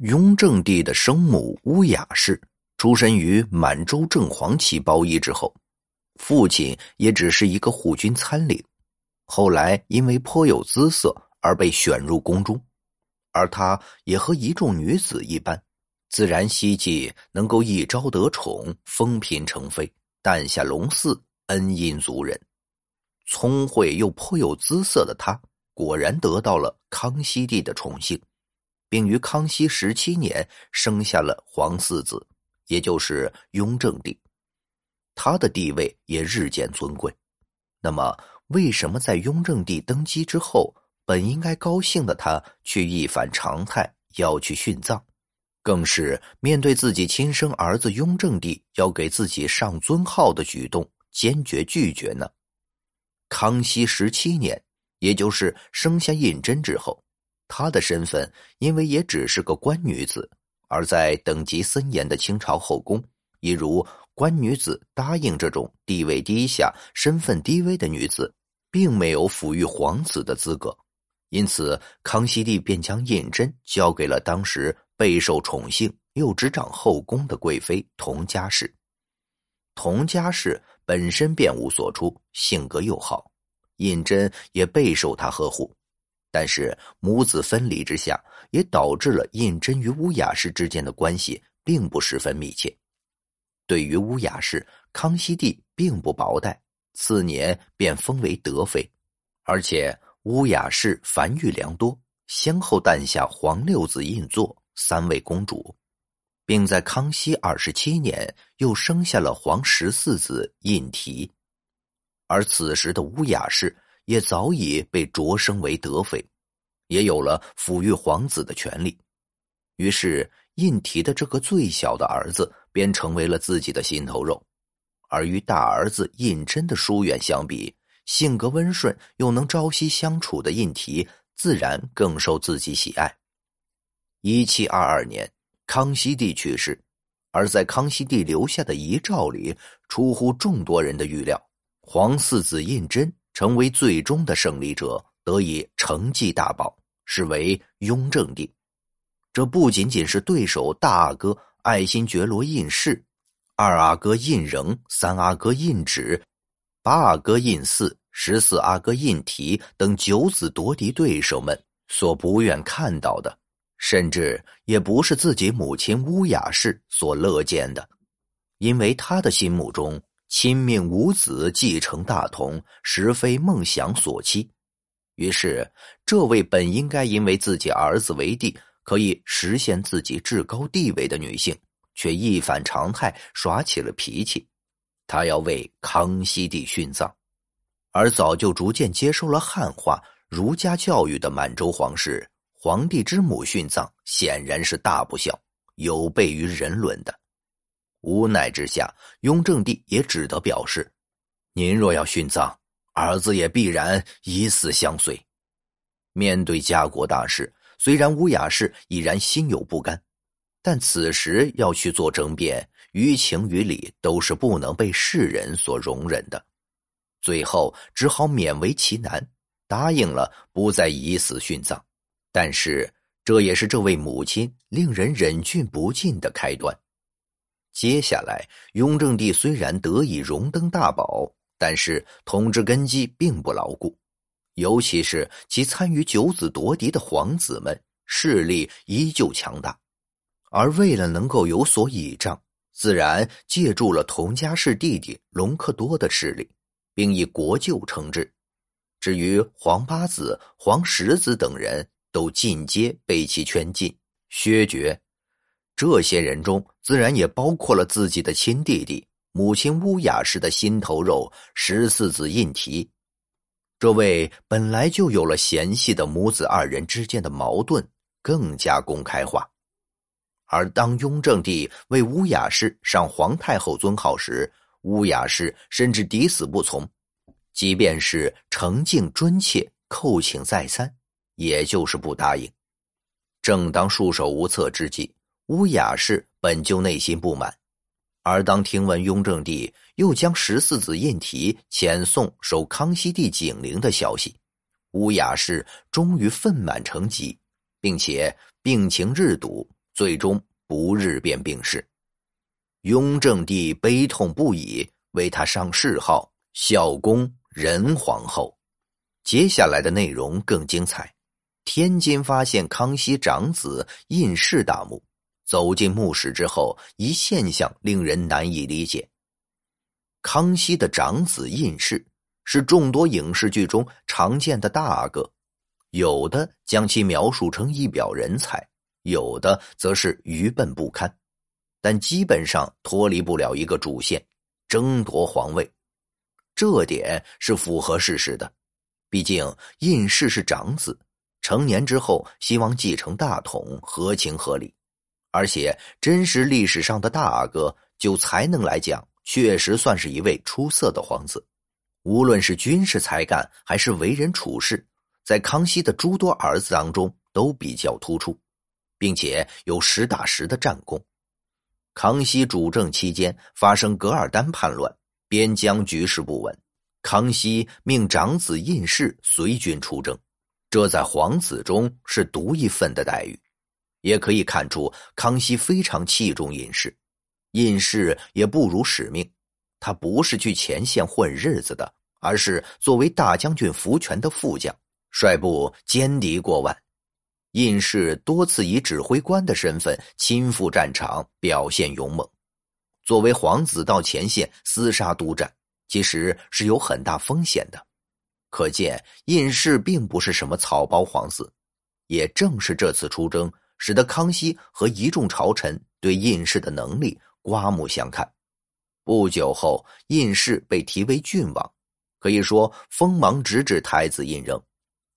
雍正帝的生母乌雅氏出身于满洲正黄旗包衣之后，父亲也只是一个护军参领，后来因为颇有姿色而被选入宫中，而他也和一众女子一般，自然希冀能够一朝得宠，封嫔成妃，诞下龙嗣，恩荫族人。聪慧又颇有姿色的他，果然得到了康熙帝的宠幸。并于康熙十七年生下了皇四子，也就是雍正帝。他的地位也日渐尊贵。那么，为什么在雍正帝登基之后，本应该高兴的他却一反常态，要去殉葬，更是面对自己亲生儿子雍正帝要给自己上尊号的举动，坚决拒绝呢？康熙十七年，也就是生下胤禛之后。她的身份，因为也只是个官女子，而在等级森严的清朝后宫，一如官女子答应这种地位低下、身份低微的女子，并没有抚育皇子的资格。因此，康熙帝便将胤禛交给了当时备受宠幸又执掌后宫的贵妃佟佳氏。佟佳氏本身便无所出，性格又好，胤禛也备受她呵护。但是母子分离之下，也导致了胤禛与乌雅氏之间的关系并不十分密切。对于乌雅氏，康熙帝并不薄待，次年便封为德妃，而且乌雅氏繁育良多，先后诞下皇六子胤祚、三位公主，并在康熙二十七年又生下了皇十四子胤禔。而此时的乌雅氏。也早已被擢升为德妃，也有了抚育皇子的权利。于是，胤禔的这个最小的儿子便成为了自己的心头肉。而与大儿子胤禛的疏远相比，性格温顺又能朝夕相处的胤禔，自然更受自己喜爱。一七二二年，康熙帝去世，而在康熙帝留下的遗诏里，出乎众多人的预料，皇四子胤禛。成为最终的胜利者，得以承继大宝，是为雍正帝。这不仅仅是对手大阿哥爱新觉罗胤世、二阿哥胤禛、三阿哥胤祉、八阿哥胤祀、十四阿哥胤禔等九子夺嫡对手们所不愿看到的，甚至也不是自己母亲乌雅氏所乐见的，因为他的心目中。亲命五子继承大统，实非梦想所期。于是，这位本应该因为自己儿子为帝，可以实现自己至高地位的女性，却一反常态，耍起了脾气。她要为康熙帝殉葬，而早就逐渐接受了汉化儒家教育的满洲皇室，皇帝之母殉葬，显然是大不孝，有悖于人伦的。无奈之下，雍正帝也只得表示：“您若要殉葬儿子，也必然以死相随。”面对家国大事，虽然乌雅氏已然心有不甘，但此时要去做争辩，于情于理都是不能被世人所容忍的。最后只好勉为其难，答应了不再以死殉葬。但是这也是这位母亲令人忍俊不禁的开端。接下来，雍正帝虽然得以荣登大宝，但是统治根基并不牢固，尤其是其参与九子夺嫡的皇子们势力依旧强大。而为了能够有所倚仗，自然借助了佟家氏弟弟隆科多的势力，并以国舅称之。至于皇八子、皇十子等人，都尽皆被其圈禁、削爵。这些人中，自然也包括了自己的亲弟弟、母亲乌雅氏的心头肉十四子胤禔。这位本来就有了嫌隙的母子二人之间的矛盾更加公开化。而当雍正帝为乌雅氏上皇太后尊号时，乌雅氏甚至抵死不从，即便是诚敬尊切、叩请再三，也就是不答应。正当束手无策之际。乌雅氏本就内心不满，而当听闻雍正帝又将十四子胤禔遣送守康熙帝景陵的消息，乌雅氏终于愤满成疾，并且病情日笃，最终不日便病逝。雍正帝悲痛不已，为他上谥号孝恭仁皇后。接下来的内容更精彩。天津发现康熙长子胤禑大墓，走进墓室之后，一现象令人难以理解。康熙的长子胤世是众多影视剧中常见的大阿哥，有的将其描述成一表人才，有的则是愚笨不堪，但基本上脱离不了一个主线：争夺皇位。这点是符合事实的，毕竟胤世是长子，成年之后希望继承大统，合情合理。而且真实历史上的大阿哥，就才能来讲。确实算是一位出色的皇子，无论是军事才干还是为人处事，在康熙的诸多儿子当中都比较突出，并且有实打实的战功。康熙主政期间发生噶尔丹叛乱，边疆局势不稳，康熙命长子胤禑随军出征，这在皇子中是独一份的待遇，也可以看出康熙非常器重胤禑。胤禑也不辱使命，他不是去前线混日子的，而是作为大将军福全的副将，率部歼敌过万。胤禑多次以指挥官的身份亲赴战场，表现勇猛。作为皇子到前线厮杀督战，其实是有很大风险的。可见胤禑并不是什么草包皇子。也正是这次出征，使得康熙和一众朝臣对胤禑的能力。刮目相看。不久后，胤禑被提为郡王，可以说锋芒直指太子胤禛。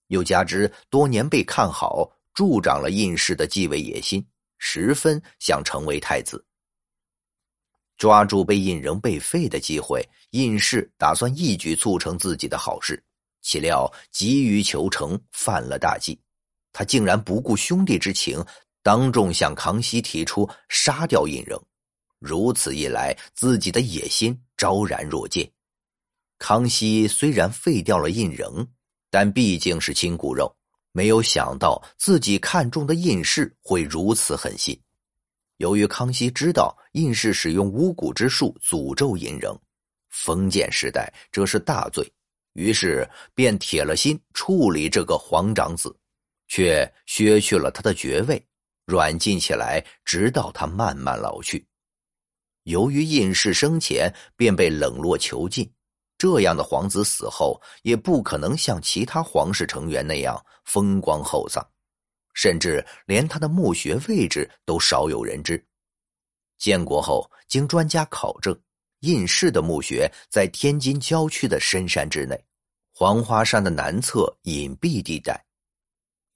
又加之多年被看好，助长了胤禑的继位野心，十分想成为太子。抓住被胤禛被废的机会，胤禑打算一举促成自己的好事，岂料急于求成，犯了大忌。他竟然不顾兄弟之情，当众向康熙提出杀掉胤禛。如此一来，自己的野心昭然若揭。康熙虽然废掉了胤禛，但毕竟是亲骨肉，没有想到自己看中的胤氏会如此狠心。由于康熙知道胤禑使用巫蛊之术诅咒胤禛，封建时代这是大罪，于是便铁了心处理这个皇长子，却削去了他的爵位，软禁起来，直到他慢慢老去。由于胤禑生前便被冷落囚禁，这样的皇子死后也不可能像其他皇室成员那样风光厚葬，甚至连他的墓穴位置都少有人知。建国后，经专家考证，胤禑的墓穴在天津郊区的深山之内，黄花山的南侧隐蔽地带。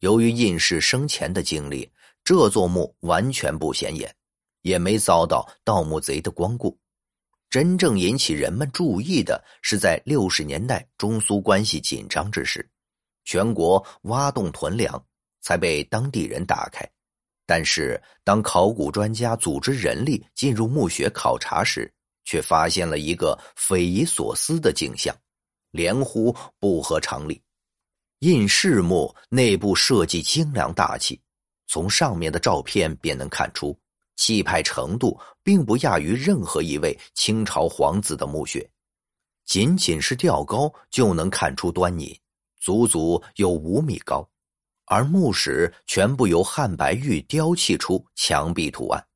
由于印氏生前的经历，这座墓完全不显眼。也没遭到盗墓贼的光顾，真正引起人们注意的是在六十年代中苏关系紧张之时，全国挖洞囤粮，才被当地人打开。但是当考古专家组织人力进入墓穴考察时，却发现了一个匪夷所思的景象，连呼不合常理。胤禑墓内部设计精良大气，从上面的照片便能看出。气派程度并不亚于任何一位清朝皇子的墓穴，仅仅是吊高就能看出端倪，足足有五米高，而墓室全部由汉白玉雕砌出墙壁图案，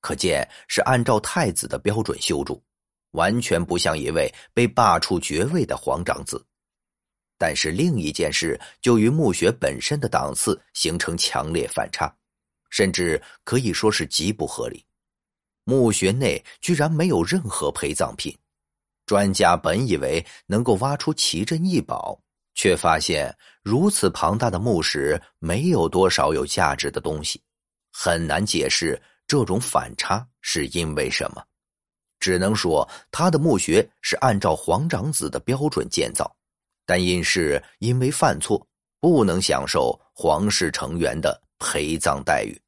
可见是按照太子的标准修筑，完全不像一位被罢黜爵位的皇长子。但是另一件事就与墓穴本身的档次形成强烈反差。甚至可以说是极不合理，墓穴内居然没有任何陪葬品。专家本以为能够挖出奇珍异宝，却发现如此庞大的墓室没有多少有价值的东西，很难解释这种反差是因为什么。只能说他的墓穴是按照皇长子的标准建造，但因是因为犯错，不能享受皇室成员的。陪葬待遇。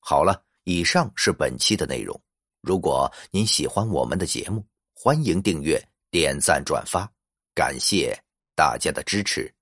好了，以上是本期的内容。如果您喜欢我们的节目，欢迎订阅、点赞、转发，感谢大家的支持。